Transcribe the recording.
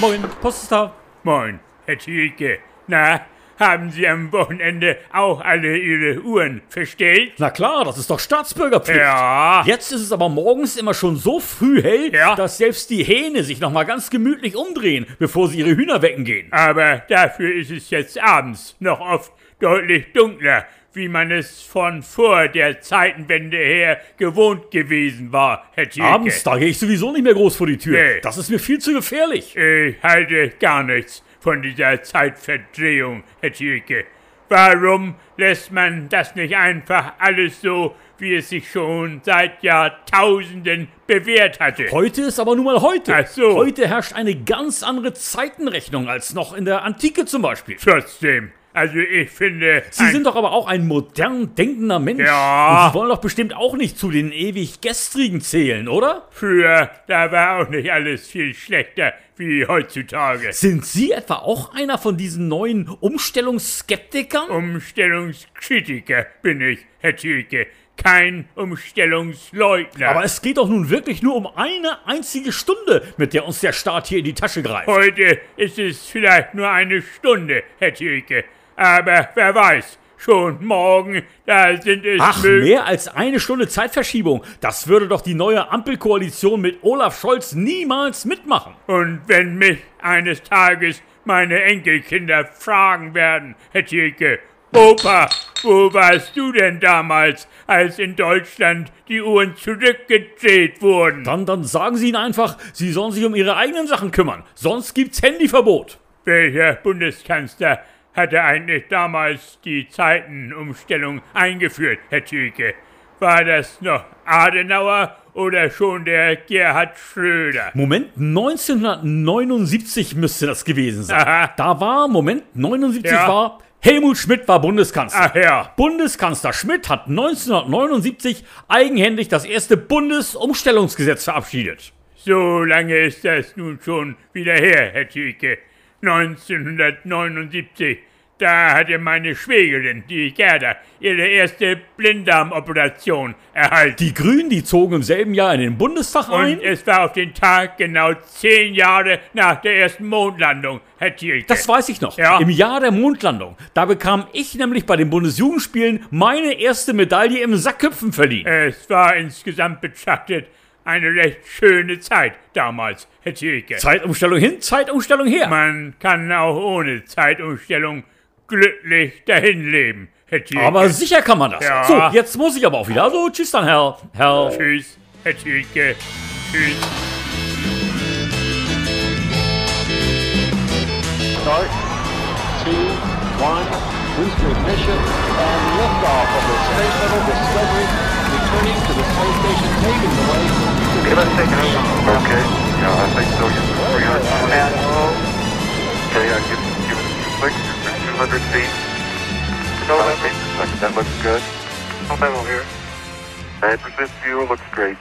Moin, Post ist da. Moin, Herr Thielke. Na, haben Sie am Wochenende auch alle Ihre Uhren verstellt? Na klar, das ist doch Staatsbürgerpflicht. Ja. Jetzt ist es aber morgens immer schon so früh hell, Ja. dass selbst die Hähne sich noch mal ganz gemütlich umdrehen, bevor sie ihre Hühner wecken gehen. Aber dafür ist es jetzt abends noch oft deutlich dunkler, wie man es von vor der Zeitenwende her gewohnt gewesen war, Herr Thielke. Abends, da gehe ich sowieso nicht mehr groß vor die Tür. Nee. Das ist mir viel zu gefährlich. Ich halte gar nichts von dieser Zeitverdrehung, Herr Thielke. Warum lässt man das nicht einfach alles so, wie es sich schon seit Jahrtausenden bewährt hatte? Heute ist aber nun mal heute. Ach so. Heute herrscht eine ganz andere Zeitenrechnung als noch in der Antike zum Beispiel. Trotzdem, also ich finde... Sie sind doch aber auch ein modern denkender Mensch. Ja. Und Sie wollen doch bestimmt auch nicht zu den ewig Gestrigen zählen, oder? Früher, da war auch nicht alles viel schlechter wie heutzutage. Sind Sie etwa auch einer von diesen neuen Umstellungsskeptikern? Umstellungskritiker bin ich, Herr Thielke. Kein Umstellungsleugner. Aber es geht doch nun wirklich nur um eine einzige Stunde, mit der uns der Staat hier in die Tasche greift. Heute ist es vielleicht nur eine Stunde, Herr Thielke. Aber wer weiß, schon morgen, da sind es Ach, mehr als eine Stunde Zeitverschiebung. Das würde doch die neue Ampelkoalition mit Olaf Scholz niemals mitmachen. Und wenn mich eines Tages meine Enkelkinder fragen werden, Herr Thielke, Opa, wo warst du denn damals, als in Deutschland die Uhren zurückgedreht wurden? Dann, dann sagen Sie ihnen einfach, sie sollen sich um ihre eigenen Sachen kümmern. Sonst gibt's Handyverbot. Welcher Bundeskanzler hatte eigentlich damals die Zeitenumstellung eingeführt, Herr Thielke? War das noch Adenauer oder schon der Gerhard Schröder? Moment, 1979 müsste das gewesen sein. Aha. Da war, Moment, 79 Ja. war, Helmut Schmidt war Bundeskanzler. Ach ja, Bundeskanzler Schmidt hat 1979 eigenhändig das erste Bundesumstellungsgesetz verabschiedet. so lange ist das nun schon wieder her, Herr Thielke. 1979. Da hatte meine Schwägerin, die Gerda, ihre erste Blinddarmoperation erhalten. Die Grünen, die zogen im selben Jahr in den Bundestag ein. Und es war auf den Tag genau zehn Jahre nach der ersten Mondlandung, Herr Thielke. Das weiß ich noch. Ja. Im Jahr der Mondlandung. Da bekam ich nämlich bei den Bundesjugendspielen meine erste Medaille im Sackhüpfen verliehen. Es war insgesamt betrachtet eine recht schöne Zeit damals, Herr Thielke. Zeitumstellung hin, Zeitumstellung her. Man kann auch ohne Zeitumstellung glücklich dahin leben, Herr Thielke. Aber sicher kann man das. Ja. So, jetzt muss ich aber auch wieder. Also, tschüss dann, Herr. Herr. Tschüss, Herr Thielke. Tschüss. Start. Two, one, booster ignition, and liftoff of the Space Shuttle Discovery, for future Okay, yeah, I think so. You're 300 Okay, I give, give it a few clicks. You're 200 feet. Per second. That looks good. here. 9% fuel looks great.